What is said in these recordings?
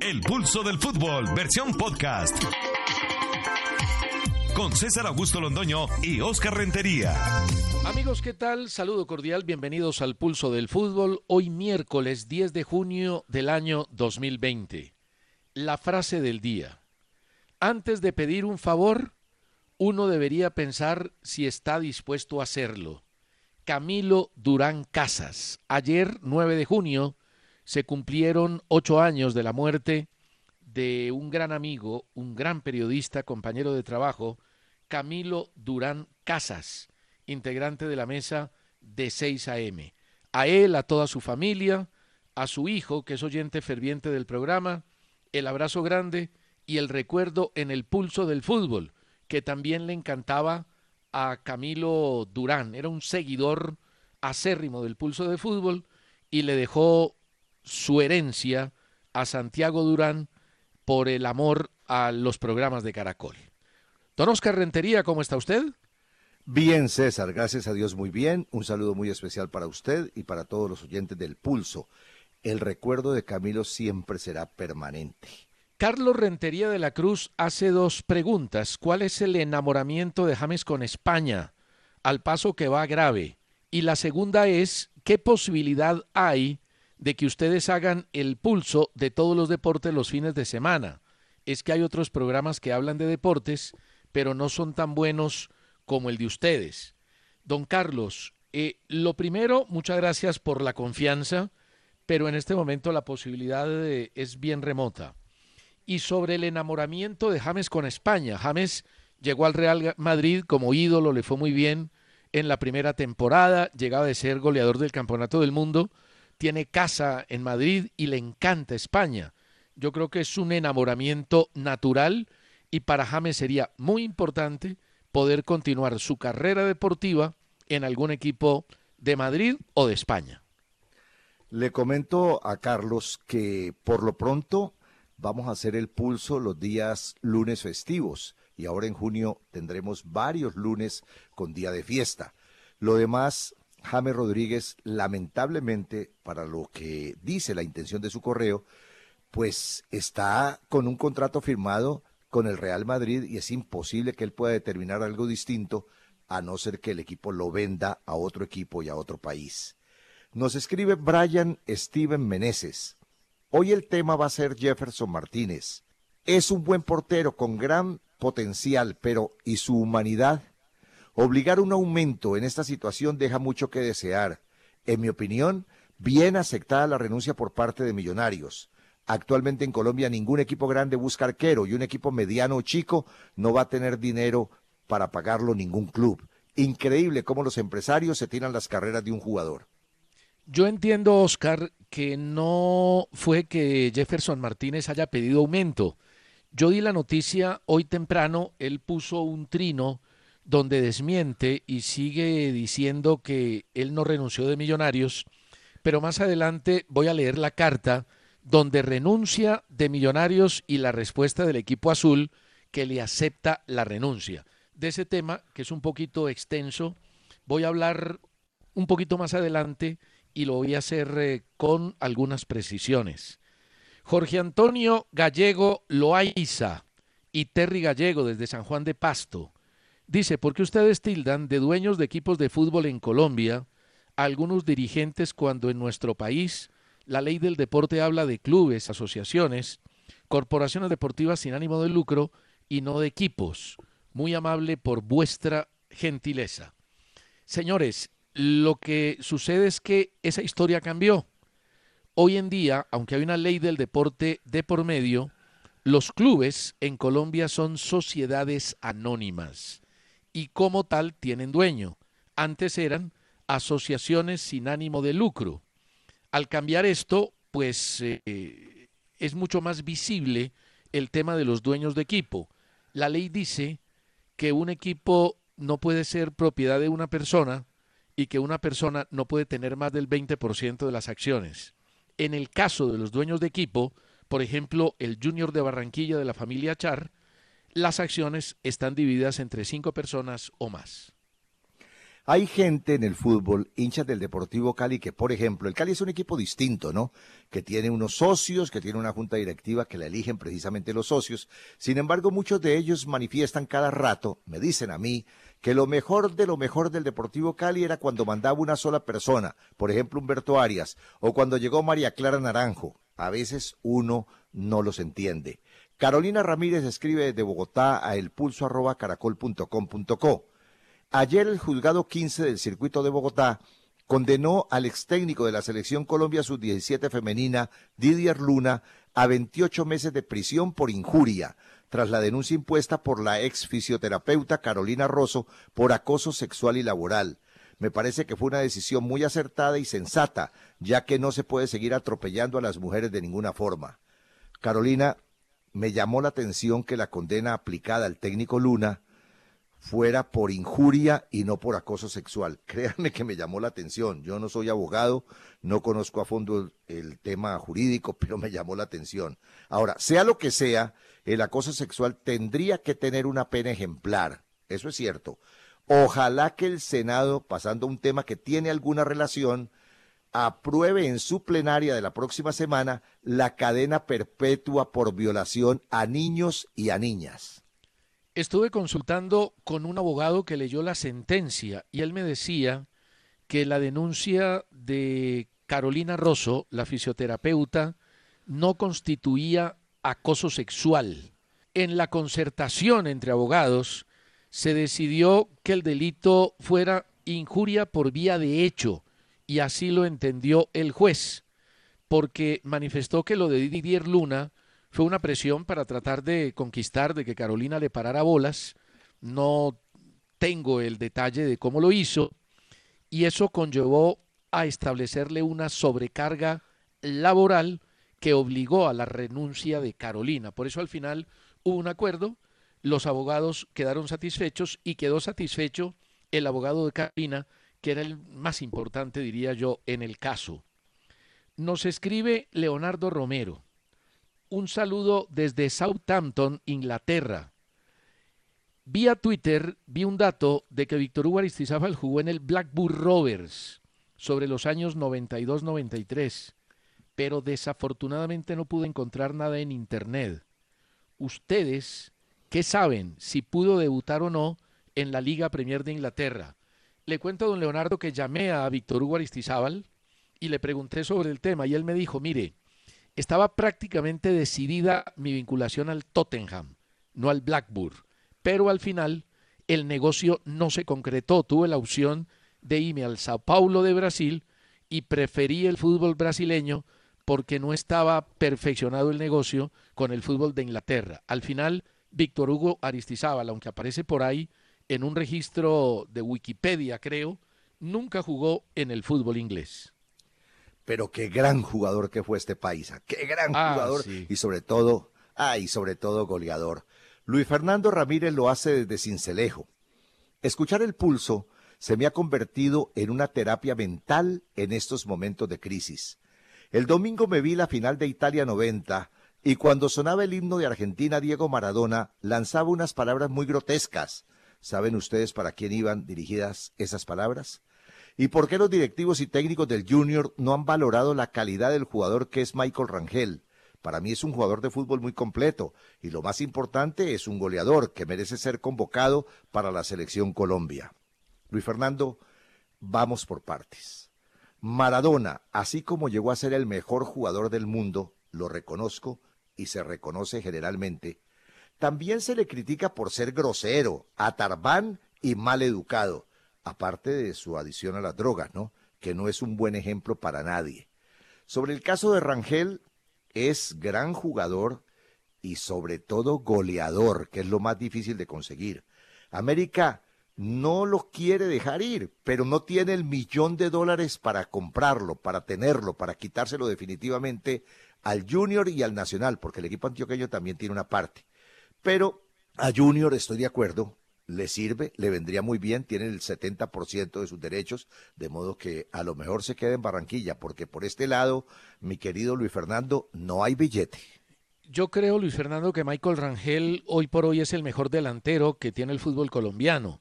El pulso del fútbol, versión podcast. Con César Augusto Londoño y Oscar Rentería. Amigos, ¿qué tal? Saludo cordial, bienvenidos al pulso del fútbol. Hoy miércoles 10 de junio del año 2020. La frase del día. Antes de pedir un favor, uno debería pensar si está dispuesto a hacerlo. Camilo Durán Casas. Ayer, 9 de junio, se cumplieron ocho años de la muerte de un gran amigo, un gran periodista, compañero de trabajo, Camilo Durán Casas, integrante de la mesa de 6 AM. A él, a toda su familia, a su hijo, que es oyente ferviente del programa, el abrazo grande y el recuerdo en el pulso del fútbol, que también le encantaba a Camilo Durán. Era un seguidor acérrimo del pulso de fútbol y le dejó su herencia a Santiago Durán por el amor a los programas de Caracol. Don Oscar Rentería, ¿cómo está usted? Bien, César, gracias a Dios muy bien. Un saludo muy especial para usted y para todos los oyentes del Pulso. El recuerdo de Camilo siempre será permanente. Carlos Rentería de la Cruz hace dos preguntas. ¿Cuál es el enamoramiento de James con España? Al paso que va grave. Y la segunda es, ¿qué posibilidad hay de que ustedes hagan el pulso de todos los deportes los fines de semana. Es que hay otros programas que hablan de deportes, pero no son tan buenos como el de ustedes. Don Carlos, eh, lo primero, muchas gracias por la confianza, pero en este momento la posibilidad es bien remota. Y sobre el enamoramiento de James con España. James llegó al Real Madrid como ídolo, le fue muy bien en la primera temporada, llegaba de ser goleador del Campeonato del Mundo, tiene casa en Madrid y le encanta España. Yo creo que es un enamoramiento natural y para James sería muy importante poder continuar su carrera deportiva en algún equipo de Madrid o de España. Le comento a Carlos que por lo pronto vamos a hacer el pulso los días lunes festivos y ahora en junio tendremos varios lunes con día de fiesta. Lo demás James Rodríguez, lamentablemente, para lo que dice la intención de su correo, pues está con un contrato firmado con el Real Madrid y es imposible que él pueda determinar algo distinto a no ser que el equipo lo venda a otro equipo y a otro país. Nos escribe Brian Steven Meneses. Hoy el tema va a ser Jefferson Martínez. Es un buen portero con gran potencial, pero ¿y su humanidad? Obligar un aumento en esta situación deja mucho que desear. En mi opinión, bien aceptada la renuncia por parte de Millonarios. Actualmente en Colombia ningún equipo grande busca arquero y un equipo mediano o chico no va a tener dinero para pagarlo ningún club. Increíble cómo los empresarios se tiran las carreras de un jugador. Yo entiendo, Oscar, que no fue que Jefferson Martínez haya pedido aumento. Yo di la noticia hoy temprano, él puso un trino donde desmiente y sigue diciendo que él no renunció de Millonarios, pero más adelante voy a leer la carta donde renuncia de Millonarios y la respuesta del equipo azul que le acepta la renuncia. De ese tema, que es un poquito extenso, voy a hablar un poquito más adelante y lo voy a hacer eh, con algunas precisiones. Jorge Antonio Gallego Loaiza y Terry Gallego desde San Juan de Pasto Dice, ¿por qué ustedes tildan de dueños de equipos de fútbol en Colombia a algunos dirigentes cuando en nuestro país La ley del deporte habla de clubes, asociaciones, corporaciones deportivas sin ánimo de lucro y no de equipos. Muy amable por vuestra gentileza. Señores, lo que sucede es que esa historia cambió. Hoy en día, aunque hay una ley del deporte de por medio, los clubes en Colombia son sociedades anónimas y como tal tienen dueño. Antes eran asociaciones sin ánimo de lucro. Al cambiar esto, pues eh, es mucho más visible el tema de los dueños de equipo. La ley dice que un equipo no puede ser propiedad de una persona y que una persona no puede tener más del 20% de las acciones. En el caso de los dueños de equipo, por ejemplo, el Junior de Barranquilla de la familia Char, las acciones están divididas entre cinco personas o más. Hay gente en el fútbol, hinchas del Deportivo Cali, que por ejemplo, el Cali es un equipo distinto, ¿no? Que tiene unos socios, que tiene una junta directiva que la eligen precisamente los socios. Sin embargo, muchos de ellos manifiestan cada rato, me dicen a mí, que lo mejor de lo mejor del Deportivo Cali era cuando mandaba una sola persona, por ejemplo Humberto Arias, o cuando llegó María Clara Naranjo. A veces uno no los entiende. Carolina Ramírez escribe desde Bogotá a elpulso.caracol.com.co. Ayer el juzgado 15 del circuito de Bogotá condenó al ex técnico de la selección Colombia sub-17 femenina, Didier Luna, a 28 meses de prisión por injuria, tras la denuncia impuesta por la ex fisioterapeuta Carolina Rosso por acoso sexual y laboral. Me parece que fue una decisión muy acertada y sensata, ya que no se puede seguir atropellando a las mujeres de ninguna forma. Carolina, me llamó la atención que la condena aplicada al técnico Luna fuera por injuria y no por acoso sexual. Créanme que me llamó la atención. Yo no soy abogado, no conozco a fondo el, tema jurídico, pero me llamó la atención. Ahora, sea lo que sea, el acoso sexual tendría que tener una pena ejemplar. Eso es cierto. Ojalá que el Senado, pasando un tema que tiene alguna relación, apruebe en su plenaria de la próxima semana la cadena perpetua por violación a niños y a niñas. Estuve consultando con un abogado que leyó la sentencia y él me decía que la denuncia de Carolina Rosso, la fisioterapeuta, no constituía acoso sexual. En la concertación entre abogados se decidió que el delito fuera injuria por vía de hecho y así lo entendió el juez, porque manifestó que lo de Didier Luna fue una presión para tratar de conquistar, de que Carolina le parara bolas. No tengo el detalle de cómo lo hizo y eso conllevó a establecerle una sobrecarga laboral que obligó a la renuncia de Carolina. Por eso al final hubo un acuerdo, los abogados quedaron satisfechos y quedó satisfecho el abogado de Carolina, que era el más importante, diría yo, en el caso. Nos escribe Leonardo Romero un saludo desde Southampton, Inglaterra. Vía Twitter vi un dato de que Víctor Hugo Aristizábal jugó en el Blackburn Rovers sobre los años 92-93, pero desafortunadamente no pude encontrar nada en internet. ¿Ustedes qué saben si pudo debutar o no en la Liga Premier de Inglaterra? Le cuento a don Leonardo que llamé a Víctor Hugo Aristizábal y le pregunté sobre el tema y él me dijo, mire, estaba prácticamente decidida mi vinculación al Tottenham, no al Blackburn, pero al final el negocio no se concretó. Tuve la opción de irme al Sao Paulo de Brasil y preferí el fútbol brasileño porque no estaba perfeccionado el negocio con el fútbol de Inglaterra. Al final, Víctor Hugo Aristizábal, aunque aparece por ahí en un registro de Wikipedia, creo, nunca jugó en el fútbol inglés pero qué gran jugador que fue este país, qué gran ah, jugador y sobre todo, ay, y sobre todo goleador. Luis Fernando Ramírez lo hace desde Cincelejo. Escuchar el pulso se me ha convertido en una terapia mental en estos momentos de crisis. El domingo me vi la final de Italia 90 y cuando sonaba el himno de Argentina Diego Maradona lanzaba unas palabras muy grotescas. ¿Saben ustedes para quién iban dirigidas esas palabras? ¿Y por qué los directivos y técnicos del Junior no han valorado la calidad del jugador que es Michael Rangel? Para mí es un jugador de fútbol muy completo y lo más importante es un goleador que merece ser convocado para la selección Colombia. Luis Fernando, vamos por partes. Maradona, así como llegó a ser el mejor jugador del mundo, lo reconozco y se reconoce generalmente, también se le critica por ser grosero, atarbán y mal educado, aparte de su adición a las drogas, ¿no? Que no es un buen ejemplo para nadie. Sobre el caso de Rangel, es gran jugador y sobre todo goleador, que es lo más difícil de conseguir. América no lo quiere dejar ir, pero no tiene el millón de dólares para comprarlo, para tenerlo, para quitárselo definitivamente al Junior y al Nacional, porque el equipo antioqueño también tiene una parte. Pero a Junior estoy de acuerdo, le sirve, le vendría muy bien, tiene el 70% de sus derechos, de modo que a lo mejor se quede en Barranquilla, porque por este lado, mi querido Luis Fernando, no hay billete. Yo creo, Luis Fernando, que Michael Rangel hoy por hoy es el mejor delantero que tiene el fútbol colombiano.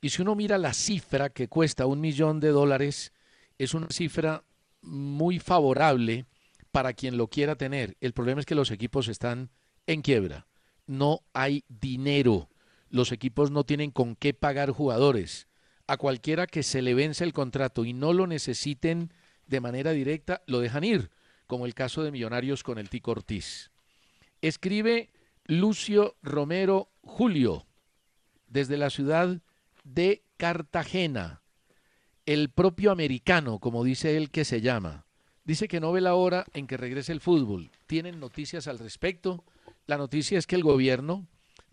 Y si uno mira la cifra que cuesta un millón de dólares, es una cifra muy favorable para quien lo quiera tener. El problema es que los equipos están en quiebra. No hay dinero los equipos no tienen con qué pagar jugadores. A cualquiera que se le vence el contrato y no lo necesiten de manera directa, lo dejan ir, como el caso de Millonarios con el Tico Ortiz. Escribe Lucio Romero Julio, desde la ciudad de Cartagena, el propio americano, como dice él que se llama. Dice que no ve la hora en que regrese el fútbol. ¿Tienen noticias al respecto? La noticia es que el gobierno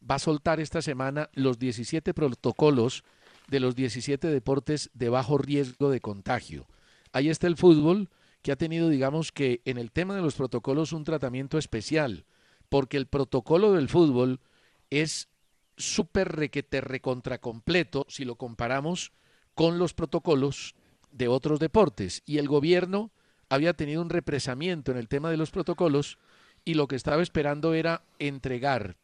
va a soltar esta semana los 17 protocolos de los 17 deportes de bajo riesgo de contagio. Ahí está el fútbol, que ha tenido, digamos que en el tema de los protocolos, un tratamiento especial, porque el protocolo del fútbol es súper requete recontra completo si lo comparamos con los protocolos de otros deportes. Y el gobierno había tenido un represamiento en el tema de los protocolos y lo que estaba esperando era entregar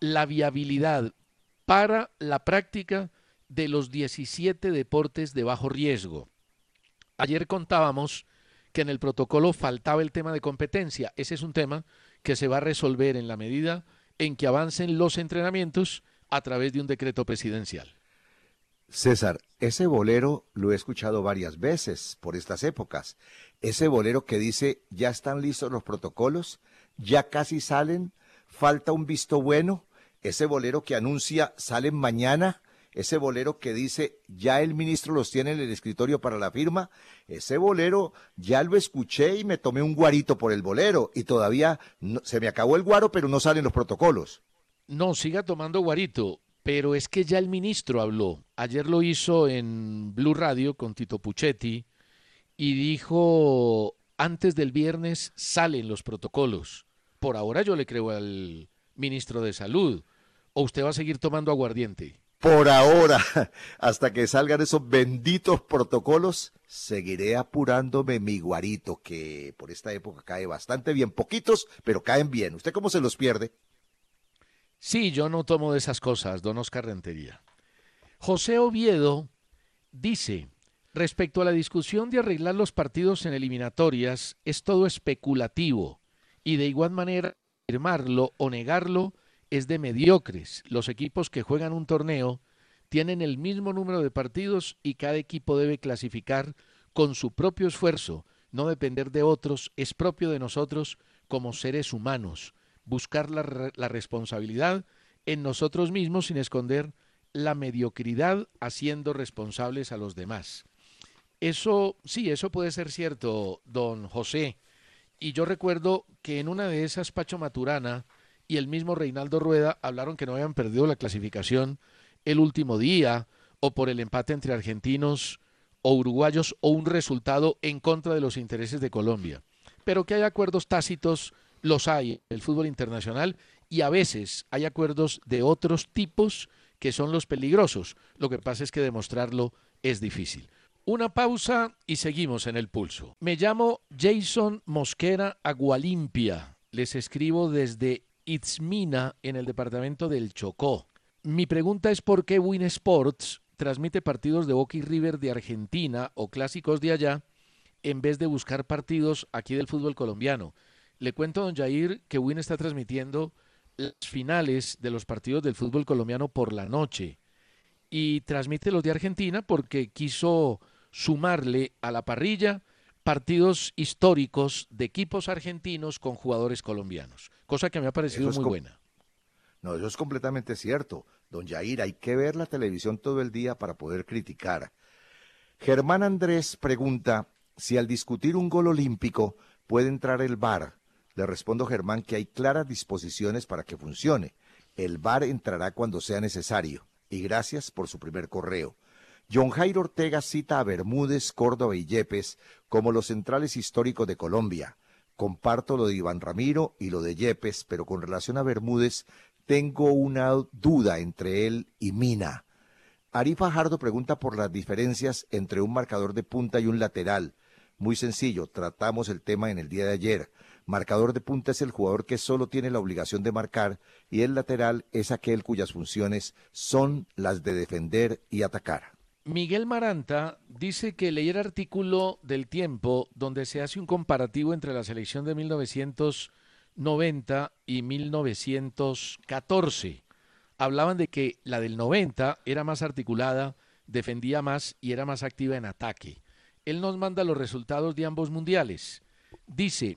la viabilidad para la práctica de los 17 deportes de bajo riesgo. Ayer contábamos que en el protocolo faltaba el tema de competencia. Ese es un tema que se va a resolver en la medida en que avancen los entrenamientos a través de un decreto presidencial. César, ese bolero lo he escuchado varias veces por estas épocas. Ese bolero que dice, ya están listos los protocolos, ya casi salen, falta un visto bueno, ese bolero que anuncia salen mañana, ese bolero que dice ya el ministro los tiene en el escritorio para la firma, ese bolero ya lo escuché y me tomé un guarito por el bolero y todavía se me acabó el guaro pero no salen los protocolos. No, siga tomando guarito, pero es que ya el ministro habló. Ayer lo hizo en Blue Radio con Tito Puchetti y dijo antes del viernes salen los protocolos. Por ahora yo le creo al ministro de Salud o usted va a seguir tomando aguardiente? Por ahora, hasta que salgan esos benditos protocolos, seguiré apurándome mi guarito, que por esta época cae bastante bien. Poquitos, pero caen bien. ¿Usted cómo se los pierde? Sí, yo no tomo de esas cosas, don Oscar Rentería. José Oviedo dice, respecto a la discusión de arreglar los partidos en eliminatorias, es todo especulativo y de igual manera afirmarlo o negarlo es de mediocres. Los equipos que juegan un torneo tienen el mismo número de partidos y cada equipo debe clasificar con su propio esfuerzo, no depender de otros, es propio de nosotros como seres humanos, buscar la, la responsabilidad en nosotros mismos sin esconder la mediocridad haciendo responsables a los demás. Eso, sí, eso puede ser cierto, don José. Y yo recuerdo que en una de esas Pacho Maturana y el mismo Reinaldo Rueda hablaron que no habían perdido la clasificación el último día o por el empate entre argentinos o uruguayos o un resultado en contra de los intereses de Colombia. Pero que hay acuerdos tácitos, los hay en el fútbol internacional y a veces hay acuerdos de otros tipos que son los peligrosos. Lo que pasa es que demostrarlo es difícil. Una pausa y seguimos en el pulso. Me llamo Jason Mosquera Agualimpia. Les escribo desde Itzmina en el departamento del Chocó. Mi pregunta es por qué Win Sports transmite partidos de Boca y River de Argentina o clásicos de allá en vez de buscar partidos aquí del fútbol colombiano. Le cuento a don Jair que Win está transmitiendo las finales de los partidos del fútbol colombiano por la noche y transmite los de Argentina porque quiso sumarle a la parrilla partidos históricos de equipos argentinos con jugadores colombianos, cosa que me ha parecido muy buena. No, eso es completamente cierto. Don Jair, hay que ver la televisión todo el día para poder criticar. Germán Andrés pregunta si al discutir un gol olímpico puede entrar el VAR. Le respondo Germán que hay claras disposiciones para que funcione. El VAR entrará cuando sea necesario. Y gracias por su primer correo. John Jairo Ortega cita a Bermúdez, Córdoba y Yepes como los centrales históricos de Colombia. Comparto lo de Iván Ramiro y lo de Yepes, pero con relación a Bermúdez tengo una duda entre él y Mina. Ari Fajardo pregunta por las diferencias entre un marcador de punta y un lateral. Muy sencillo, tratamos el tema en el día de ayer. Marcador de punta es el jugador que solo tiene la obligación de marcar y el lateral es aquel cuyas funciones son las de defender y atacar. Miguel Maranta dice que leí el artículo del tiempo donde se hace un comparativo entre la selección de 1990 y 1914. Hablaban de que la del 90 era más articulada, defendía más y era más activa en ataque. Él nos manda los resultados de ambos mundiales. Dice,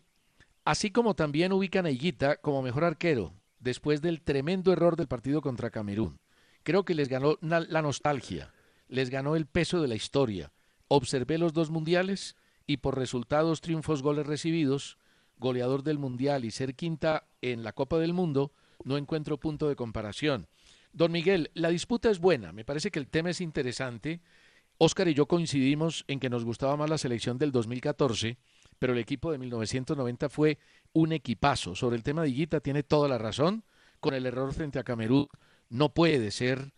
Así como también ubican a Higuita como mejor arquero después del tremendo error del partido contra Camerún. Creo que les ganó la nostalgia, les ganó el peso de la historia. Observé los dos mundiales y por resultados, triunfos, goles recibidos, goleador del mundial y ser quinta en la Copa del Mundo, no encuentro punto de comparación. Don Miguel, la disputa es buena, me parece que el tema es interesante. Oscar y yo coincidimos en que nos gustaba más la selección del 2014 pero el equipo de 1990 fue un equipazo. Sobre el tema de Higuita tiene toda la razón. Con el error frente a Camerún no puede ser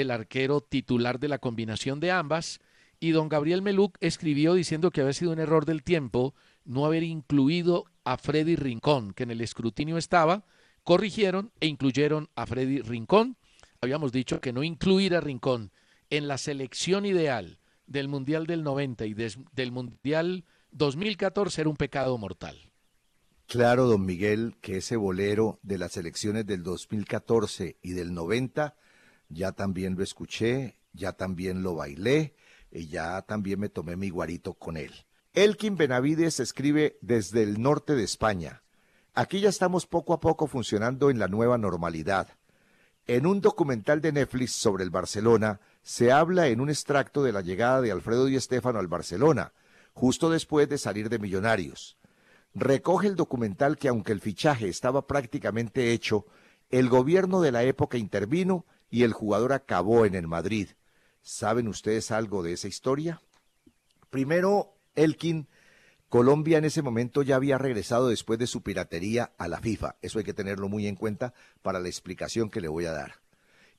el arquero titular de la combinación de ambas. Y don Gabriel Meluc escribió diciendo que había sido un error del tiempo no haber incluido a Freddy Rincón, que en el escrutinio estaba. Corrigieron e incluyeron a Freddy Rincón. Habíamos dicho que no incluir a Rincón en la selección ideal del Mundial del 90 y del Mundial 2014 era un pecado mortal. Claro, don Miguel, que ese bolero de las elecciones del 2014 y del 90 ya también lo escuché, ya también lo bailé y ya también me tomé mi guarito con él. Elkin Benavides escribe desde el norte de España. Aquí ya estamos poco a poco funcionando en la nueva normalidad. En un documental de Netflix sobre el Barcelona se habla en un extracto de la llegada de Alfredo Di Stéfano al Barcelona, justo después de salir de Millonarios. Recoge el documental que aunque el fichaje estaba prácticamente hecho, el gobierno de la época intervino y el jugador acabó en el Madrid. ¿Saben ustedes algo de esa historia? Primero, Elkin, Colombia en ese momento ya había regresado después de su piratería a la FIFA. Eso hay que tenerlo muy en cuenta para la explicación que le voy a dar.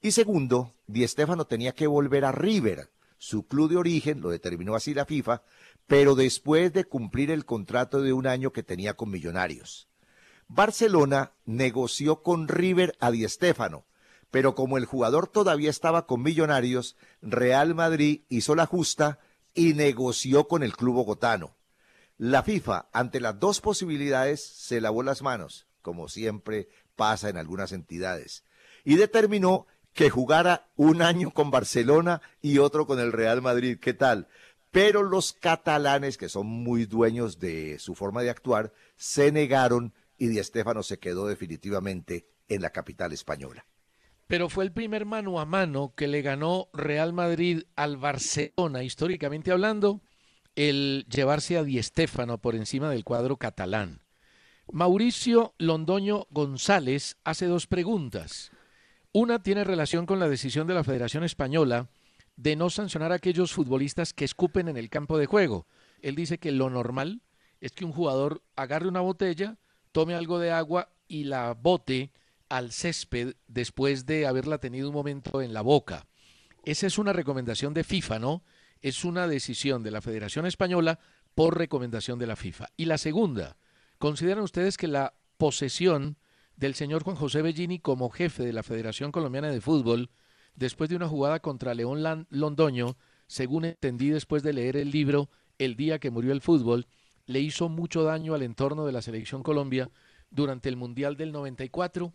Y segundo, Di Stéfano tenía que volver a River, su club de origen, lo determinó así la FIFA, pero después de cumplir el contrato de un año que tenía con Millonarios. Barcelona negoció con River a Di Stéfano, pero como el jugador todavía estaba con Millonarios, Real Madrid hizo la justa y negoció con el club bogotano. La FIFA, ante las dos posibilidades, se lavó las manos, como siempre pasa en algunas entidades, y determinó que jugara un año con Barcelona y otro con el Real Madrid. ¿Qué tal? pero los catalanes, que son muy dueños de su forma de actuar, se negaron y Di Stéfano se quedó definitivamente en la capital española. Pero fue el primer mano a mano que le ganó Real Madrid al Barcelona, históricamente hablando, el llevarse a Di Stéfano por encima del cuadro catalán. Mauricio Londoño González hace dos preguntas. Una tiene relación con la decisión de la Federación Española de no sancionar a aquellos futbolistas que escupen en el campo de juego. Él dice que lo normal es que un jugador agarre una botella, tome algo de agua y la bote al césped después de haberla tenido un momento en la boca. Esa es una recomendación de FIFA, ¿no? Es una decisión de la Federación Española por recomendación de la FIFA. Y la segunda, ¿consideran ustedes que la posesión del señor Juan José Bellini como jefe de la Federación Colombiana de Fútbol después de una jugada contra León Londoño, según entendí después de leer el libro El día que murió el fútbol, le hizo mucho daño al entorno de la selección Colombia durante el Mundial del 94.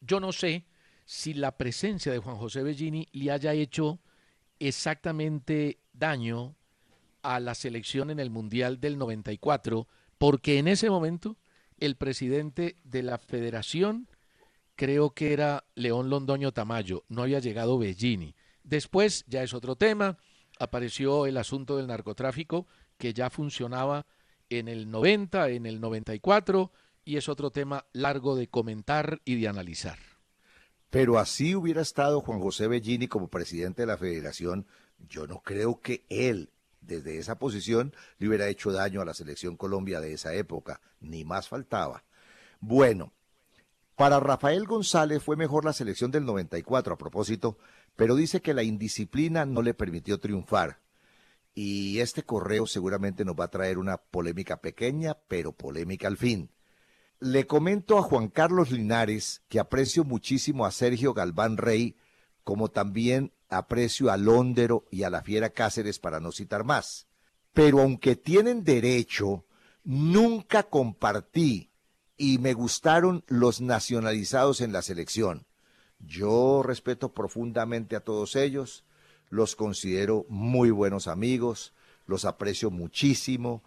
Yo no sé si la presencia de Juan José Bellini le haya hecho exactamente daño a la selección en el Mundial del 94, porque en ese momento el presidente de la federación creo que era León Londoño Tamayo, no había llegado Bellini. Después, ya es otro tema, apareció el asunto del narcotráfico, que ya funcionaba en el 90, en el 94, y es otro tema largo de comentar y de analizar. Pero así hubiera estado Juan José Bellini como presidente de la federación, yo no creo que él, desde esa posición, le hubiera hecho daño a la selección Colombia de esa época, ni más faltaba. Bueno, para Rafael González fue mejor la selección del 94 a propósito, pero dice que la indisciplina no le permitió triunfar. Y este correo seguramente nos va a traer una polémica pequeña, pero polémica al fin. Le comento a Juan Carlos Linares que aprecio muchísimo a Sergio Galván Rey, como también aprecio a Londero y a la Fiera Cáceres para no citar más. Pero aunque tienen derecho, nunca compartí y me gustaron los nacionalizados en la selección. Yo respeto profundamente a todos ellos, los considero muy buenos amigos, los aprecio muchísimo,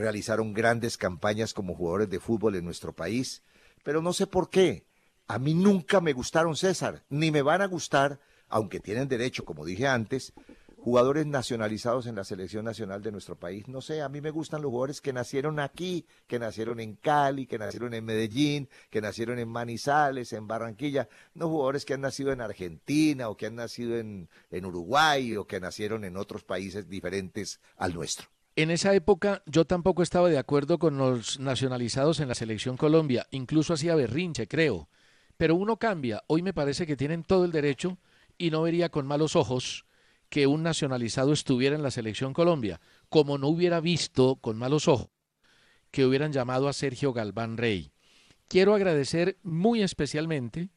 realizaron grandes campañas como jugadores de fútbol en nuestro país, pero no sé por qué. A mí nunca me gustaron César, ni me van a gustar, aunque tienen derecho, como dije antes, jugadores nacionalizados en la selección nacional de nuestro país. No sé, a mí me gustan los jugadores que nacieron aquí, que nacieron en Cali, que nacieron en Medellín, que nacieron en Manizales, en Barranquilla, no jugadores que han nacido en Argentina o que han nacido en, en Uruguay o que nacieron en otros países diferentes al nuestro. En esa época yo tampoco estaba de acuerdo con los nacionalizados en la selección Colombia, incluso hacía berrinche, creo. Pero uno cambia, hoy me parece que tienen todo el derecho y no vería con malos ojos que un nacionalizado estuviera en la selección Colombia, como no hubiera visto con malos ojos que hubieran llamado a Sergio Galván Rey. Quiero agradecer muy especialmente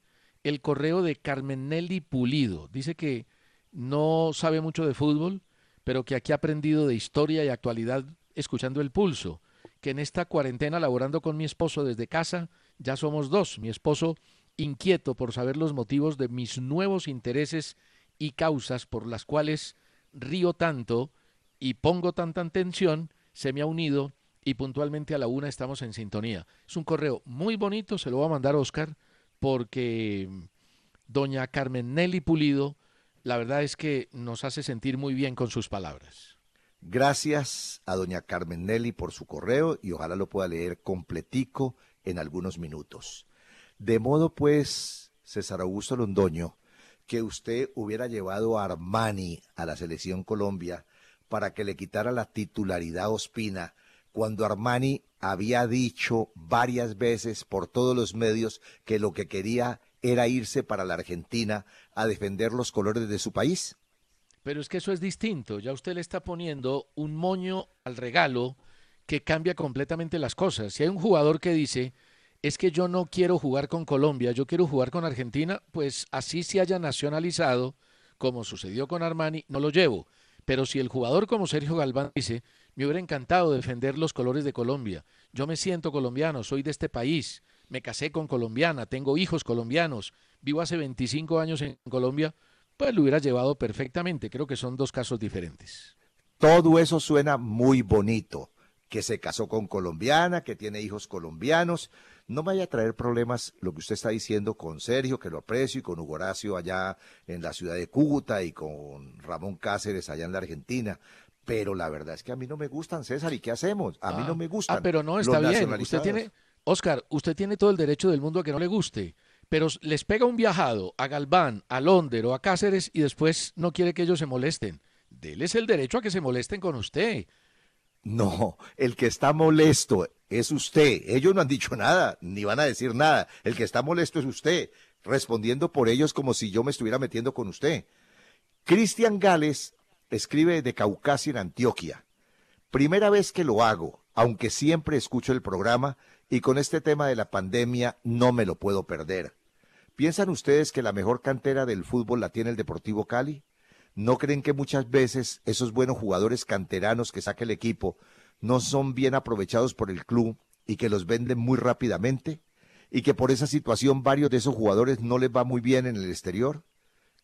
el correo de Carmen Nelly Pulido. Dice que no sabe mucho de fútbol, pero que aquí ha aprendido de historia y actualidad escuchando el pulso, que en esta cuarentena laborando con mi esposo desde casa, ya somos dos, mi esposo inquieto por saber los motivos de mis nuevos intereses y causas por las cuales río tanto y pongo tanta atención, se me ha unido y puntualmente a la una estamos en sintonía. Es un correo muy bonito, se lo va a mandar Oscar, porque doña Carmen Nelly Pulido, la verdad es que nos hace sentir muy bien con sus palabras. Gracias a doña Carmen Nelly por su correo y ojalá lo pueda leer completico en algunos minutos. De modo pues, César Augusto Londoño, que usted hubiera llevado a Armani a la selección Colombia para que le quitara la titularidad a Ospina, cuando Armani había dicho varias veces por todos los medios que lo que quería era irse para la Argentina a defender los colores de su país? Pero es que eso es distinto, ya usted le está poniendo un moño al regalo que cambia completamente las cosas. Si hay un jugador que dice, es que yo no quiero jugar con Colombia, yo quiero jugar con Argentina, pues así se haya nacionalizado, como sucedió con Armani, no lo llevo. Pero si el jugador como Sergio Galván dice, me hubiera encantado defender los colores de Colombia, yo me siento colombiano, soy de este país, me casé con colombiana, tengo hijos colombianos, vivo hace 25 años en Colombia, pues lo hubiera llevado perfectamente. Creo que son dos casos diferentes. Todo eso suena muy bonito, que se casó con colombiana, que tiene hijos colombianos, no vaya a traer problemas lo que usted está diciendo con Sergio, que lo aprecio, y con Hugo Horacio allá en la ciudad de Cúcuta y con Ramón Cáceres allá en la Argentina. Pero la verdad es que a mí no me gustan, César, ¿y qué hacemos? A mí no me gustan. Ah, pero no, está bien. Usted tiene, Oscar, usted tiene todo el derecho del mundo a que no le guste, pero les pega un viajado a Galván, a Londres o a Cáceres y después no quiere que ellos se molesten. Deles el derecho a que se molesten con usted. No, el que está molesto es usted. Ellos no han dicho nada, ni van a decir nada. El que está molesto es usted, respondiendo por ellos como si yo me estuviera metiendo con usted. Cristian Gales escribe de Caucasia en Antioquia. Primera vez que lo hago, aunque siempre escucho el programa y con este tema de la pandemia no me lo puedo perder. ¿Piensan ustedes que la mejor cantera del fútbol la tiene el Deportivo Cali? ¿No creen que muchas veces esos buenos jugadores canteranos que saca el equipo no son bien aprovechados por el club y que los venden muy rápidamente? ¿Y que por esa situación varios de esos jugadores no les va muy bien en el exterior?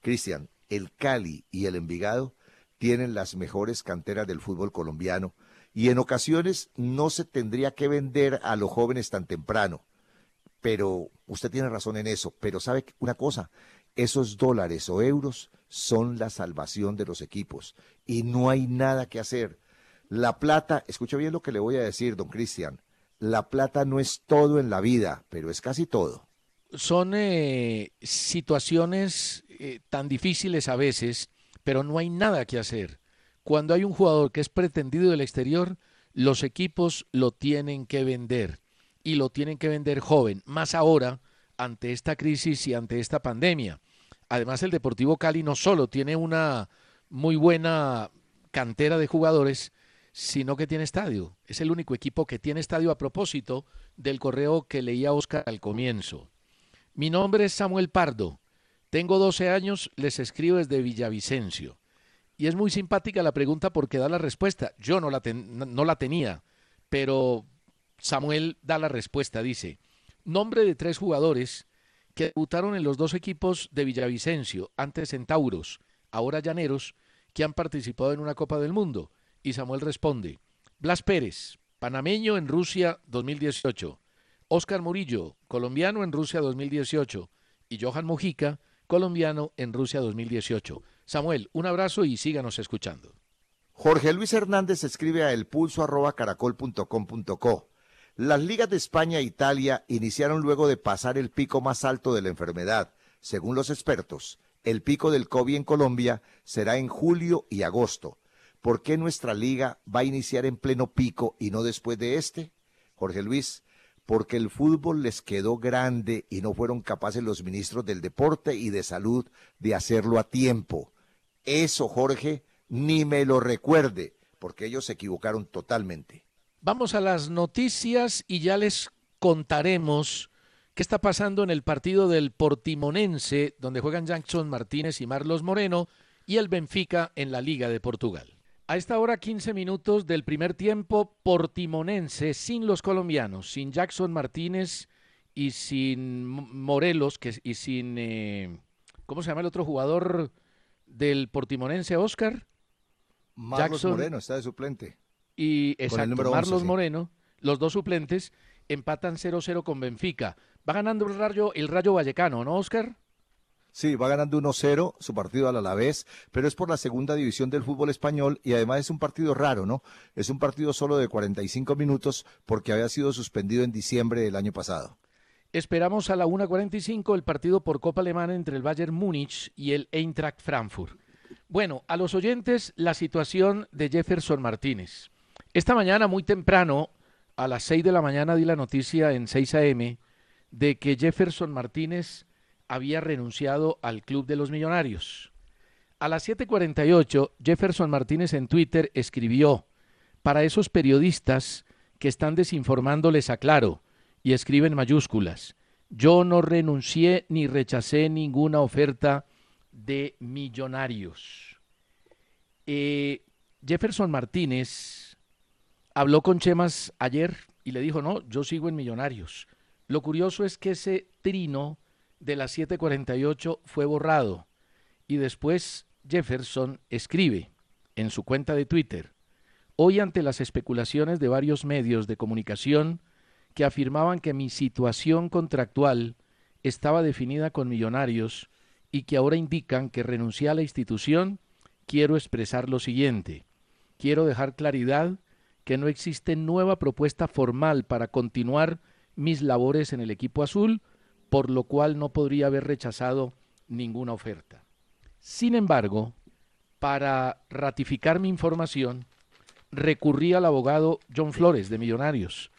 Cristian, el Cali y el Envigado tienen las mejores canteras del fútbol colombiano y en ocasiones no se tendría que vender a los jóvenes tan temprano. Pero usted tiene razón en eso, pero sabe una cosa, esos dólares o euros son la salvación de los equipos y no hay nada que hacer. La plata, escucha bien lo que le voy a decir, don Cristian, la plata no es todo en la vida, pero es casi todo. Son eh, situaciones eh, tan difíciles a veces, pero no hay nada que hacer. Cuando hay un jugador que es pretendido del exterior, los equipos lo tienen que vender y lo tienen que vender joven, más ahora ante esta crisis y ante esta pandemia. Además, el Deportivo Cali no solo tiene una muy buena cantera de jugadores, sino que tiene estadio. Es el único equipo que tiene estadio a propósito del correo que leía Oscar al comienzo. Mi nombre es Samuel Pardo. Tengo 12 años, les escribo desde Villavicencio. Y es muy simpática la pregunta porque da la respuesta. Yo no la, no la tenía, pero Samuel da la respuesta. Dice, nombre de tres jugadores que debutaron en los dos equipos de Villavicencio, antes Centauros, ahora Llaneros, que han participado en una Copa del Mundo. Y Samuel responde, Blas Pérez, panameño en Rusia 2018, Oscar Murillo, colombiano en Rusia 2018, y Johan Mojica, colombiano en Rusia 2018. Samuel, un abrazo y síganos escuchando. Jorge Luis Hernández escribe a elpulso.caracol.com.co. Las ligas de España e Italia iniciaron luego de pasar el pico más alto de la enfermedad. Según los expertos, el pico del COVID en Colombia será en julio y agosto. ¿Por qué nuestra liga va a iniciar en pleno pico y no después de este? Jorge Luis, porque el fútbol les quedó grande y no fueron capaces los ministros del deporte y de salud de hacerlo a tiempo. Eso, Jorge, ni me lo recuerde, porque ellos se equivocaron totalmente. Vamos a las noticias y ya les contaremos qué está pasando en el partido del Portimonense, donde juegan Jackson Martínez y Marlos Moreno, y el Benfica en la Liga de Portugal. A esta hora 15 minutos del primer tiempo, Portimonense sin los colombianos, sin Jackson Martínez y sin Morelos, y sin, eh, ¿cómo se llama el otro jugador del Portimonense, Oscar? Marlos Moreno está de suplente y exacto, Marlos Moreno, los dos suplentes, empatan 0-0 con Benfica. Va ganando el Rayo, el Rayo Vallecano, ¿no, Oscar? Sí, va ganando 1-0 su partido al Alavés, pero es por la segunda división del fútbol español y además es un partido raro, ¿no? Es un partido solo de 45 minutos porque había sido suspendido en diciembre del año pasado. Esperamos a la 1.45 el partido por Copa Alemana entre el Bayern Múnich y el Eintracht Frankfurt. Bueno, a los oyentes la situación de Jefferson Martínez. Esta mañana, muy temprano, a las 6 de la mañana, di la noticia en 6 a.m. de que Jefferson Martínez había renunciado al Club de los Millonarios. A las 7:48, Jefferson Martínez en Twitter escribió, para esos periodistas que están desinformando les aclaro, y escriben mayúsculas, yo no renuncié ni rechacé ninguna oferta de millonarios. Eh, Jefferson Martínez habló con Chemas ayer y le dijo, no, yo sigo en Millonarios. Lo curioso es que ese trino de las 7:48 fue borrado y después Jefferson escribe en su cuenta de Twitter, hoy ante las especulaciones de varios medios de comunicación que afirmaban que mi situación contractual estaba definida con Millonarios y que ahora indican que renuncié a la institución, quiero expresar lo siguiente. Quiero dejar claridad que no existe nueva propuesta formal para continuar mis labores en el equipo azul, por lo cual no podría haber rechazado ninguna oferta. Sin embargo, para ratificar mi información, recurrí al abogado John Flores de Millonarios.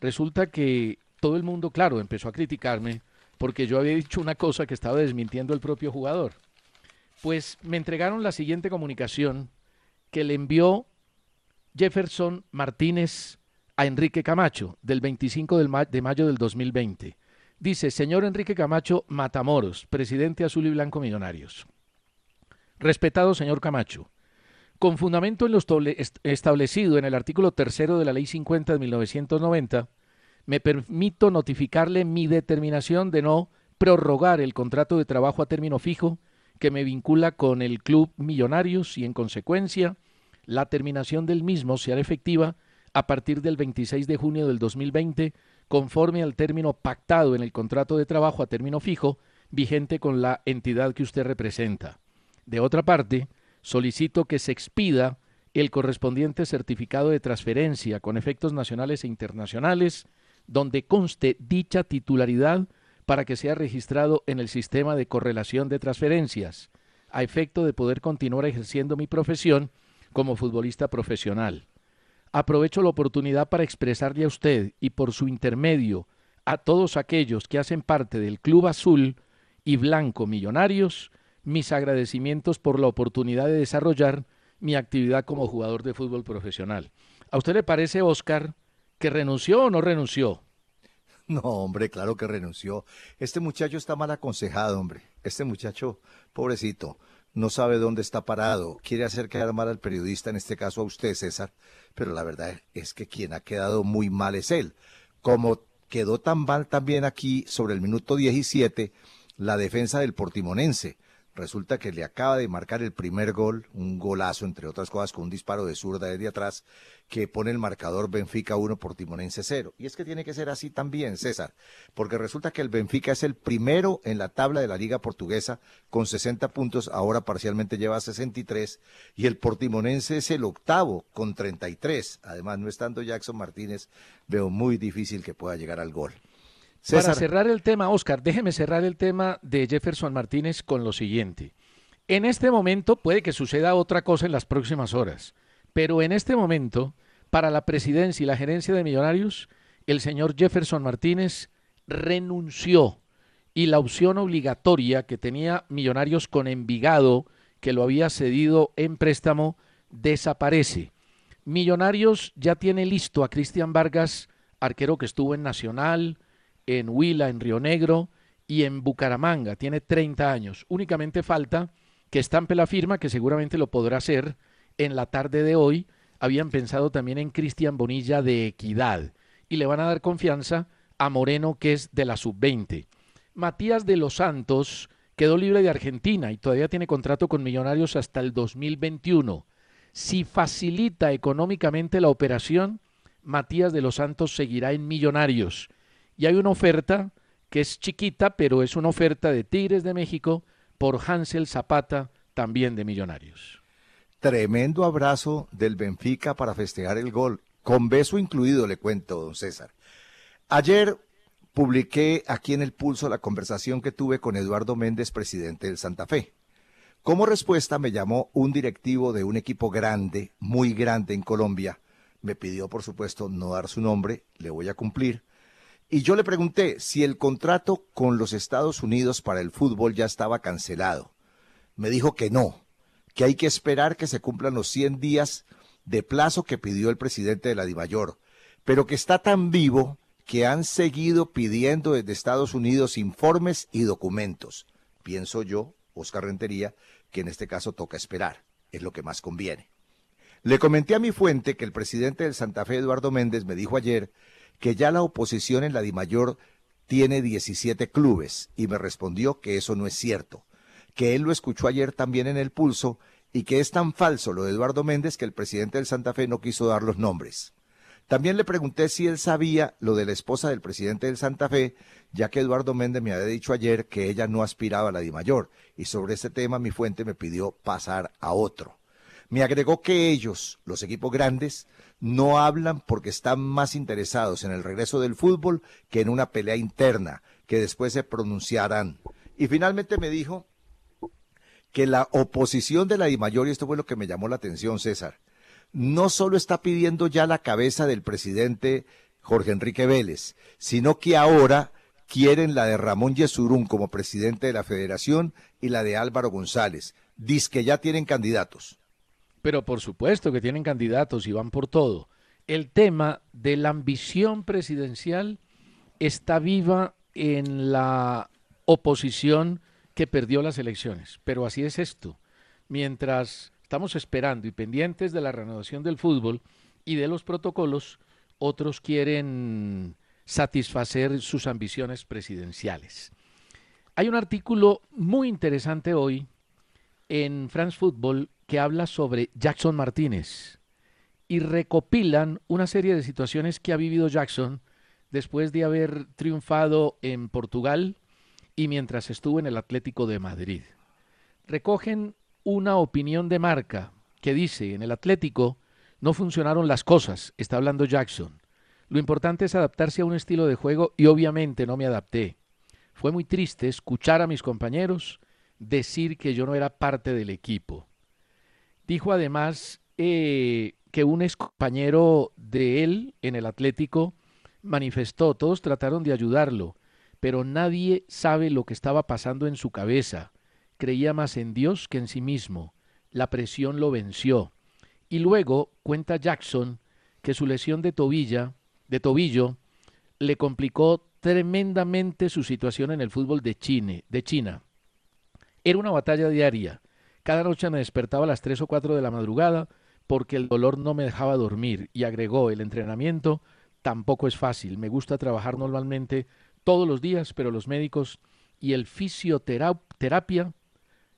Resulta que todo el mundo, claro, empezó a criticarme porque yo había dicho una cosa que estaba desmintiendo el propio jugador. Pues me entregaron la siguiente comunicación que le envió Jefferson Martínez a Enrique Camacho del 25 de mayo del 2020. Dice, señor Enrique Camacho Matamoros, presidente azul y blanco millonarios. Respetado señor Camacho, con fundamento en lo establecido en el artículo tercero de la Ley 50 de 1990, me permito notificarle mi determinación de no prorrogar el contrato de trabajo a término fijo que me vincula con el Club Millonarios y en consecuencia la terminación del mismo se hará efectiva a partir del 26 de junio del 2020 conforme al término pactado en el contrato de trabajo a término fijo vigente con la entidad que usted representa. De otra parte, solicito que se expida el correspondiente certificado de transferencia con efectos nacionales e internacionales, donde conste dicha titularidad para que sea registrado en el sistema de correlación de transferencias, a efecto de poder continuar ejerciendo mi profesión como futbolista profesional. Aprovecho la oportunidad para expresarle a usted y por su intermedio a todos aquellos que hacen parte del Club Azul y Blanco Millonarios mis agradecimientos por la oportunidad de desarrollar mi actividad como jugador de fútbol profesional. ¿A usted le parece, Oscar, que renunció o no renunció? No, hombre, claro que renunció. Este muchacho está mal aconsejado, hombre. Este muchacho, pobrecito, no sabe dónde está parado. Quiere hacer quedar mal al periodista, en este caso a usted, César. Pero la verdad es que quien ha quedado muy mal es él. Como quedó tan mal también aquí sobre el minuto 17 la defensa del Portimonense resulta que le acaba de marcar el primer gol, un golazo, entre otras cosas, con un disparo de zurda desde atrás, que pone el marcador Benfica 1 por Timonense 0. Y es que tiene que ser así también, César, porque resulta que el Benfica es el primero en la tabla de la Liga Portuguesa con 60 puntos, ahora parcialmente lleva 63, y el Portimonense es el octavo con 33. Además, no estando Jackson Martínez, veo muy difícil que pueda llegar al gol. Para cerrar el tema, Oscar, déjeme cerrar el tema de Jefferson Martínez con lo siguiente. En este momento puede que suceda otra cosa en las próximas horas, pero en este momento, para la presidencia y la gerencia de Millonarios, el señor Jefferson Martínez renunció y la opción obligatoria que tenía Millonarios con Envigado, que lo había cedido en préstamo, desaparece. Millonarios ya tiene listo a Cristian Vargas, arquero que estuvo en Nacional, en Huila, en Río Negro y en Bucaramanga. Tiene 30 años. Únicamente falta que estampe la firma, que seguramente lo podrá hacer en la tarde de hoy. Habían pensado también en Cristian Bonilla de Equidad y le van a dar confianza a Moreno, que es de la sub-20. Matías de los Santos quedó libre de Argentina y todavía tiene contrato con Millonarios hasta el 2021. Si facilita económicamente la operación, Matías de los Santos seguirá en Millonarios y hay una oferta que es chiquita, pero es una oferta de Tigres de México por Hansel Zapata, también de Millonarios. Tremendo abrazo del Benfica para festejar el gol, con beso incluido, le cuento, don César. Ayer publiqué aquí en el pulso la conversación que tuve con Eduardo Méndez, presidente del Santa Fe. Como respuesta me llamó un directivo de un equipo grande, muy grande en Colombia. Me pidió, por supuesto, no dar su nombre, le voy a cumplir y yo le pregunté si el contrato con los Estados Unidos para el fútbol ya estaba cancelado. Me dijo que no, que hay que esperar que se cumplan los 100 días de plazo que pidió el presidente de la DIMAYOR, pero que está tan vivo que han seguido pidiendo desde Estados Unidos informes y documentos. Pienso yo, Oscar Rentería, que en este caso toca esperar, es lo que más conviene. Le comenté a mi fuente que el presidente del Santa Fe, Eduardo Méndez, me dijo ayer que ya la oposición en la DIMAYOR tiene 17 clubes y me respondió que eso no es cierto, que él lo escuchó ayer también en el pulso y que es tan falso lo de Eduardo Méndez que el presidente del Santa Fe no quiso dar los nombres. También le pregunté si él sabía lo de la esposa del presidente del Santa Fe, ya que Eduardo Méndez me había dicho ayer que ella no aspiraba a la DIMAYOR, y sobre ese tema mi fuente me pidió pasar a otro. Me agregó que ellos, los equipos grandes, no hablan porque están más interesados en el regreso del fútbol que en una pelea interna, que después se pronunciarán. Y finalmente me dijo que la oposición de la DIMAYOR, y esto fue lo que me llamó la atención, César, no solo está pidiendo ya la cabeza del presidente Jorge Enrique Vélez, sino que ahora quieren la de Ramón Yesurún como presidente de la federación y la de Álvaro González. Dice que ya tienen candidatos pero por supuesto que tienen candidatos y van por todo. El tema de la ambición presidencial está viva en la oposición que perdió las elecciones, pero así es esto. Mientras estamos esperando y pendientes de la renovación del fútbol y de los protocolos, otros quieren satisfacer sus ambiciones presidenciales. Hay un artículo muy interesante hoy en France Football que habla sobre Jackson Martínez y recopilan una serie de situaciones que ha vivido Jackson después de haber triunfado en Portugal y mientras estuvo en el Atlético de Madrid. Recogen una opinión de marca que dice, en el Atlético no funcionaron las cosas, está hablando Jackson. Lo importante es adaptarse a un estilo de juego y obviamente no me adapté. Fue muy triste escuchar a mis compañeros decir que yo no era parte del equipo. Dijo además eh, que un ex compañero de él en el Atlético manifestó, todos trataron de ayudarlo, pero nadie sabe lo que estaba pasando en su cabeza. Creía más en Dios que en sí mismo. La presión lo venció. Y luego cuenta Jackson que su lesión de tobilla, de tobillo, le complicó tremendamente su situación en el fútbol de, China. Era una batalla diaria. Cada noche me despertaba a las 3 o 4 de la madrugada porque el dolor no me dejaba dormir y agregó el entrenamiento tampoco es fácil. Me gusta trabajar normalmente todos los días, pero los médicos y el fisioterapia,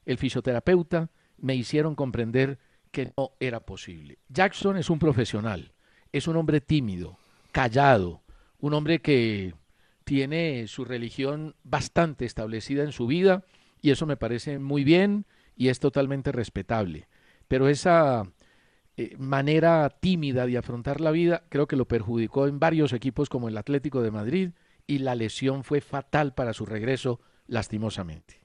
el fisioterapeuta me hicieron comprender que no era posible. Jackson es un profesional, es un hombre tímido, callado, un hombre que tiene su religión bastante establecida en su vida y eso me parece muy bien y es totalmente respetable. Pero esa eh, manera tímida de afrontar la vida creo que lo perjudicó en varios equipos como el Atlético de Madrid y la lesión fue fatal para su regreso lastimosamente.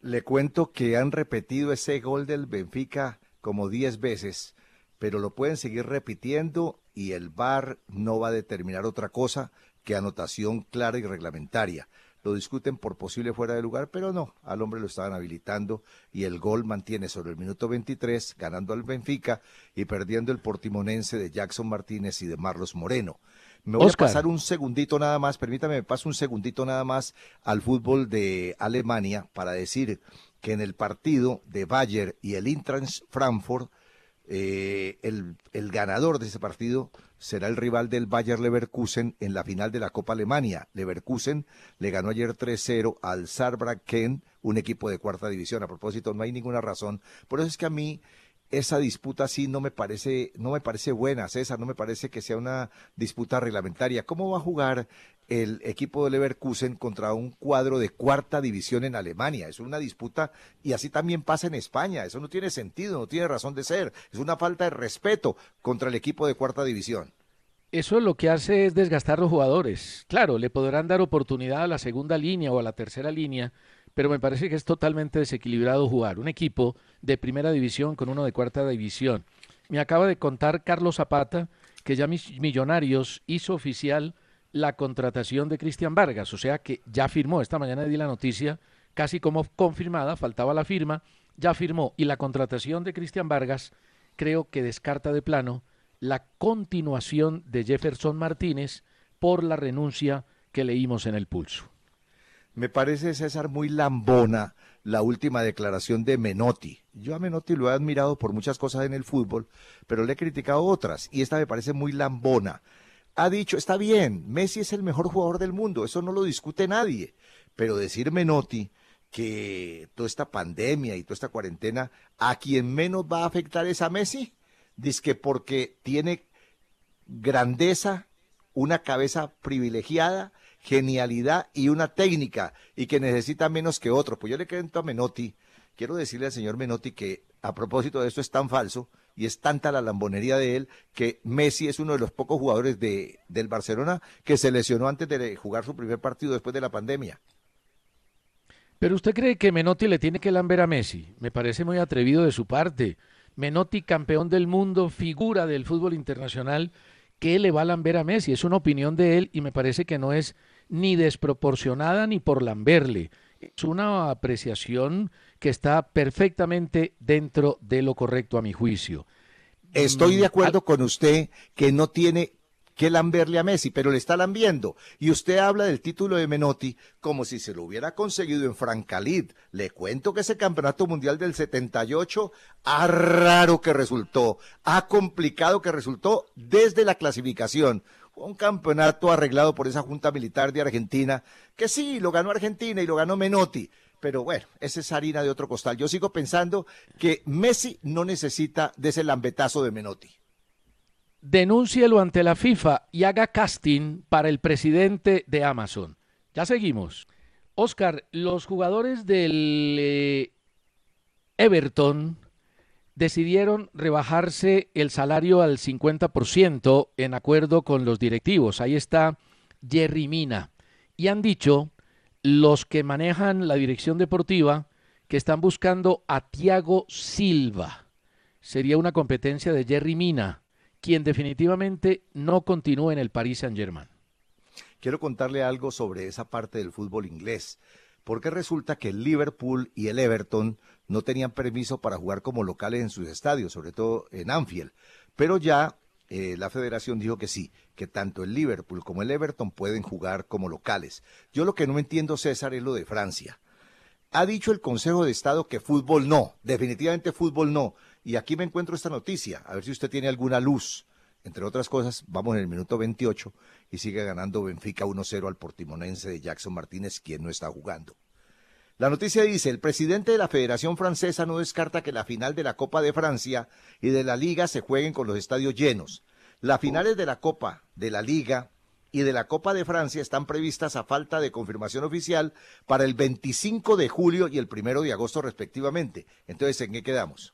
Le cuento que han repetido ese gol del Benfica como 10 veces, pero lo pueden seguir repitiendo y el VAR no va a determinar otra cosa que anotación clara y reglamentaria lo discuten por posible fuera de lugar, pero no, al hombre lo estaban habilitando y el gol mantiene sobre el minuto 23, ganando al Benfica y perdiendo el portimonense de Jackson Martínez y de Marlos Moreno. Me voy a pasar un segundito nada más, permítame, me paso un segundito nada más al fútbol de Alemania para decir que en el partido de Bayer y el Eintracht Frankfurt, eh, el, el ganador de ese partido será el rival del Bayer Leverkusen en la final de la Copa Alemania. Leverkusen le ganó ayer 3-0 al Saarbrücken, un equipo de cuarta división. A propósito, no hay ninguna razón. Por eso es que a mí esa disputa así no me parece, no me parece buena, César, no me parece que sea una disputa reglamentaria. ¿Cómo va a jugar el equipo de Leverkusen contra un cuadro de cuarta división en Alemania? Es una disputa y así también pasa en España. Eso no tiene sentido, no tiene razón de ser. Es una falta de respeto contra el equipo de cuarta división. Eso lo que hace es desgastar los jugadores. Claro, le podrán dar oportunidad a la segunda línea o a la tercera línea, pero me parece que es totalmente desequilibrado jugar. Un equipo de primera división con uno de cuarta división. Me acaba de contar Carlos Zapata que ya Millonarios hizo oficial la contratación de Cristian Vargas, o sea que ya firmó, esta mañana di la noticia casi como confirmada, faltaba la firma, ya firmó y la contratación de Cristian Vargas creo que descarta de plano la continuación de Jefferson Martínez por la renuncia que leímos en el pulso. Me parece, César, muy lambona la última declaración de Menotti. Yo a Menotti lo he admirado por muchas cosas en el fútbol, pero le he criticado otras, y esta me parece muy lambona. Ha dicho, está bien, Messi es el mejor jugador del mundo, eso no lo discute nadie, pero decir Menotti que toda esta pandemia y toda esta cuarentena, a quien menos va a afectar es a Messi, dice que porque tiene grandeza, una cabeza privilegiada, genialidad y una técnica y que necesita menos que otro. Pues yo le cuento a Menotti, quiero decirle al señor Menotti que a propósito de esto es tan falso y es tanta la lambonería de él que Messi es uno de los pocos jugadores de, del Barcelona que se lesionó antes de jugar su primer partido después de la pandemia. Pero usted cree que Menotti le tiene que lamber a Messi? Me parece muy atrevido de su parte. Menotti, campeón del mundo, figura del fútbol internacional, ¿qué le va a lamber a Messi? Es una opinión de él y me parece que no es ni desproporcionada ni por lamberle. Es una apreciación que está perfectamente dentro de lo correcto a mi juicio. Estoy de mm, acuerdo con usted que no tiene que lamberle a Messi, pero le está lambiendo. Y usted habla del título de Menotti como si se lo hubiera conseguido en Francalid. Le cuento que ese campeonato mundial del 78, ha raro que resultó, ha complicado que resultó desde la clasificación un campeonato arreglado por esa Junta Militar de Argentina, que sí, lo ganó Argentina y lo ganó Menotti, pero bueno, esa es harina de otro costal. Yo sigo pensando que Messi no necesita de ese lambetazo de Menotti. Denúncielo ante la FIFA y haga casting para el presidente de Amazon. Ya seguimos. Oscar, los jugadores del eh, Everton decidieron rebajarse el salario al 50% en acuerdo con los directivos. Ahí está Jerry Mina. Y han dicho los que manejan la dirección deportiva que están buscando a Tiago Silva. Sería una competencia de Jerry Mina, quien definitivamente no continúa en el Paris Saint-Germain. Quiero contarle algo sobre esa parte del fútbol inglés porque resulta que el Liverpool y el Everton no tenían permiso para jugar como locales en sus estadios, sobre todo en Anfield. Pero ya eh, la federación dijo que sí, que tanto el Liverpool como el Everton pueden jugar como locales. Yo lo que no entiendo, César, es lo de Francia. Ha dicho el Consejo de Estado que fútbol no, definitivamente fútbol no. Y aquí me encuentro esta noticia, a ver si usted tiene alguna luz. Entre otras cosas, vamos en el minuto 28 y sigue ganando Benfica 1-0 al portimonense de Jackson Martínez, quien no está jugando. La noticia dice, el presidente de la Federación Francesa no descarta que la final de la Copa de Francia y de la Liga se jueguen con los estadios llenos. Las finales de la Copa, de la Liga y de la Copa de Francia están previstas a falta de confirmación oficial para el 25 de julio y el 1 de agosto respectivamente. Entonces, ¿en qué quedamos?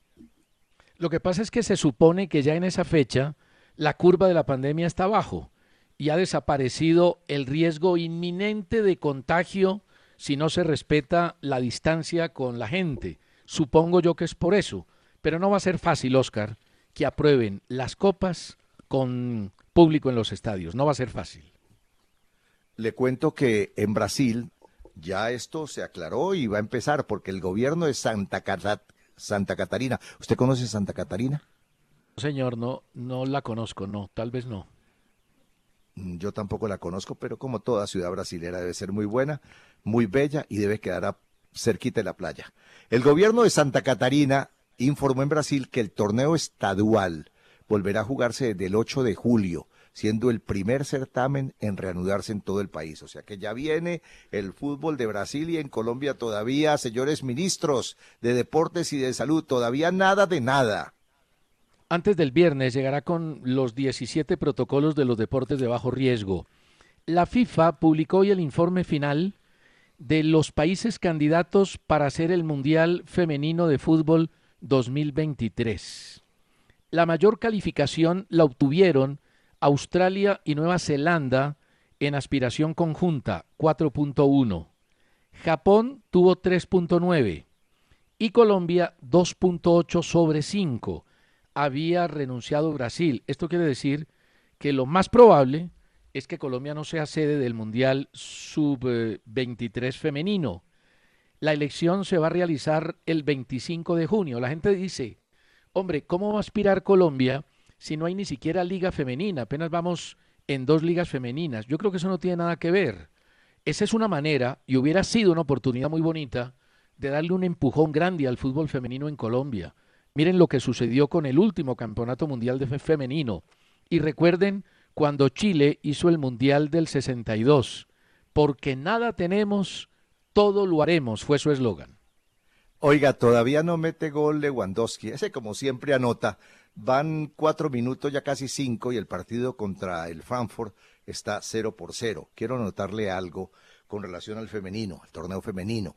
Lo que pasa es que se supone que ya en esa fecha la curva de la pandemia está abajo y ha desaparecido el riesgo inminente de contagio si no se respeta la distancia con la gente. Supongo yo que es por eso, pero no va a ser fácil, Oscar, que aprueben las copas con público en los estadios. No va a ser fácil. Le cuento que en Brasil ya esto se aclaró y va a empezar porque el gobierno de Santa, Santa Catarina, ¿usted conoce Santa Catarina? Señor, no, no la conozco, no, tal vez no. Mm, yo tampoco la conozco, pero como toda ciudad brasilera debe ser muy buena, muy bella y debe quedar cerquita de la playa. El gobierno de Santa Catarina informó en Brasil que el torneo estadual volverá a jugarse desde el 8 de julio, siendo el primer certamen en reanudarse en todo el país. O sea que ya viene el fútbol de Brasil y en Colombia todavía, señores ministros de Deportes y de Salud, todavía nada de nada antes del viernes llegará con los 17 protocolos de los deportes de bajo riesgo. La FIFA publicó hoy el informe final de los países candidatos para hacer el Mundial Femenino de Fútbol 2023. La mayor calificación la obtuvieron Australia y Nueva Zelanda en aspiración conjunta, 4.1. Japón tuvo 3.9 y Colombia 2.8 sobre 5 había renunciado Brasil. Esto quiere decir que lo más probable es que Colombia no sea sede del Mundial Sub-23 femenino. La elección se va a realizar el 25 de junio. La gente dice, hombre, ¿cómo va a aspirar Colombia si no hay ni siquiera liga femenina? Apenas vamos en dos ligas femeninas. Yo creo que eso no tiene nada que ver. Esa es una manera, y hubiera sido una oportunidad muy bonita, de darle un empujón grande al fútbol femenino en Colombia. Miren lo que sucedió con el último campeonato mundial de femenino. Y recuerden cuando Chile hizo el mundial del 62. Porque nada tenemos, todo lo haremos, fue su eslogan. Oiga, todavía no mete gol Lewandowski. Ese como siempre anota. Van cuatro minutos, ya casi cinco, y el partido contra el Frankfurt está cero por cero. Quiero anotarle algo con relación al femenino, al torneo femenino.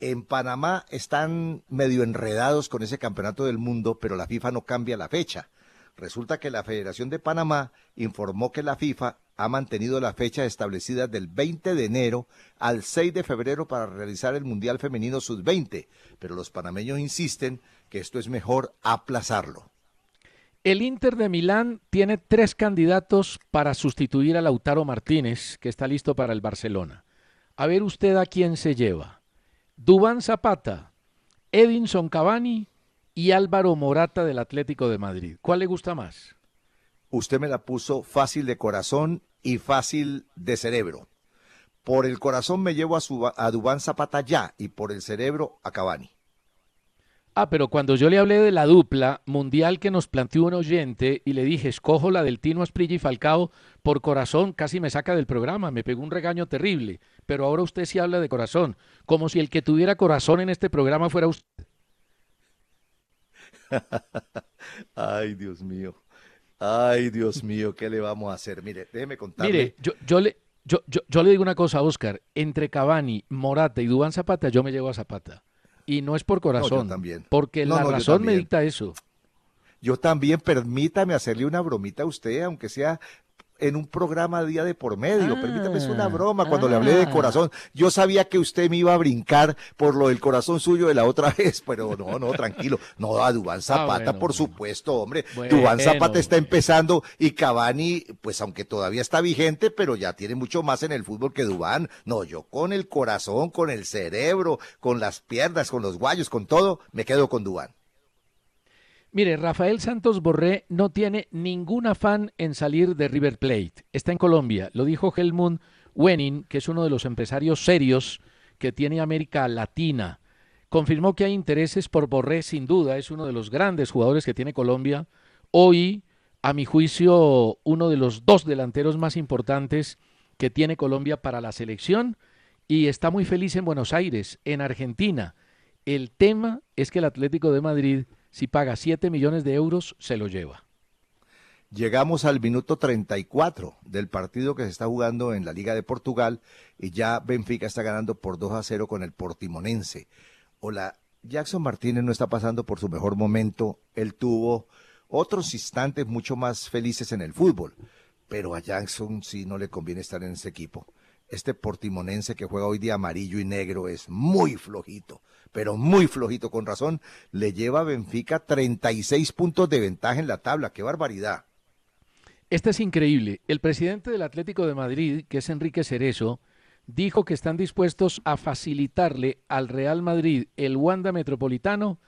En Panamá están medio enredados con ese campeonato del mundo, pero la FIFA no cambia la fecha. Resulta que la Federación de Panamá informó que la FIFA ha mantenido la fecha establecida del 20 de enero al 6 de febrero para realizar el Mundial Femenino Sub-20, pero los panameños insisten que esto es mejor aplazarlo. El Inter de Milán tiene tres candidatos para sustituir a Lautaro Martínez, que está listo para el Barcelona. A ver usted a quién se lleva. Dubán Zapata, Edinson Cavani y Álvaro Morata del Atlético de Madrid. ¿Cuál le gusta más? Usted me la puso fácil de corazón y fácil de cerebro. Por el corazón me llevo a, Dubán Zapata ya y por el cerebro a Cavani. Ah, pero cuando yo le hablé de la dupla mundial que nos planteó un oyente y le dije, escojo la del Tino Asprilla y Falcao, por corazón casi me saca del programa, me pegó un regaño terrible. Pero ahora usted sí habla de corazón, como si el que tuviera corazón en este programa fuera usted. Ay, Dios mío. Ay, Dios mío, ¿qué le vamos a hacer? Mire, déjeme contarle. Mire, yo, yo le, yo, yo, yo le digo una cosa, Oscar. Entre Cavani, Morata y Dubán Zapata, yo me llevo a Zapata. Y no es por corazón, también. porque No, la no, razón me dicta eso. Yo también, permítame hacerle una bromita a usted, aunque sea en un programa día de por medio. Ah, permítame, es una broma cuando le hablé de ah. corazón. Yo sabía que usted me iba a brincar por lo del corazón suyo de la otra vez, pero no, no, tranquilo. No, a Dubán Zapata, Ah, bueno, por bueno. supuesto, hombre. Bueno, Dubán Zapata está empezando y Cavani, pues aunque todavía está vigente, pero ya tiene mucho más en el fútbol que Dubán. No, yo con el corazón, con el cerebro, con las piernas, con los guayos, con todo, me quedo con Dubán. Mire, Rafael Santos Borré no tiene ningún afán en salir de River Plate. Está en Colombia. Lo dijo Helmut Wenning, que es uno de los empresarios serios que tiene América Latina. Confirmó que hay intereses por Borré, sin duda. Es uno de los grandes jugadores que tiene Colombia. Hoy, a mi juicio, uno de los dos delanteros más importantes que tiene Colombia para la selección. Y está muy feliz en Buenos Aires, en Argentina. El tema es que el Atlético de Madrid, si paga 7 millones de euros, se lo lleva. Llegamos al minuto 34 del partido que se está jugando en la Liga de Portugal y ya Benfica está ganando por 2 a 0 con el Portimonense. Hola, Jackson Martínez no está pasando por su mejor momento. Él tuvo otros instantes mucho más felices en el fútbol, pero a Jackson sí no le conviene estar en ese equipo. Este portimonense que juega hoy de amarillo y negro es muy flojito, pero muy flojito, con razón. Le lleva a Benfica 36 puntos de ventaja en la tabla. ¡Qué barbaridad! Este es increíble. El presidente del Atlético de Madrid, que es Enrique Cerezo, dijo que están dispuestos a facilitarle al Real Madrid el Wanda Metropolitano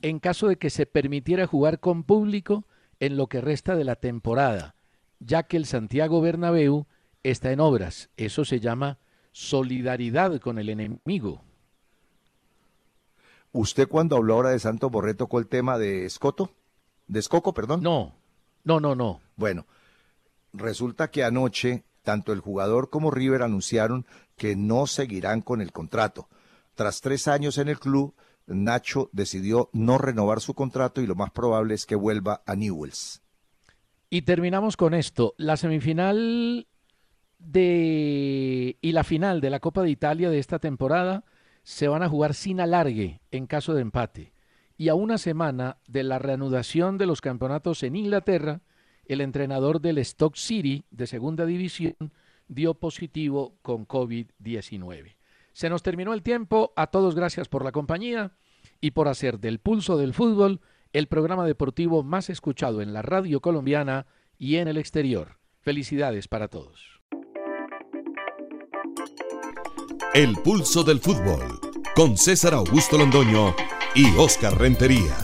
en caso de que se permitiera jugar con público en lo que resta de la temporada, ya que el Santiago Bernabéu está en obras. Eso se llama solidaridad con el enemigo. ¿Usted cuando habló ahora de Santo Borré tocó el tema de Escoto? ¿De Escoco, perdón? No, no, no, no. Bueno, resulta que anoche tanto el jugador como River anunciaron que no seguirán con el contrato. Tras tres años en el club, Nacho decidió no renovar su contrato y lo más probable es que vuelva a Newells. Y terminamos con esto. La semifinal de y la final de la Copa de Italia de esta temporada se van a jugar sin alargue en caso de empate. Y a una semana de la reanudación de los campeonatos en Inglaterra, el entrenador del Stock City de segunda división dio positivo con COVID-19. Se nos terminó el tiempo. A todos gracias por la compañía y por hacer del pulso del fútbol el programa deportivo más escuchado en la radio colombiana y en el exterior. Felicidades para todos. El pulso del fútbol con César Augusto Londoño y Oscar Rentería.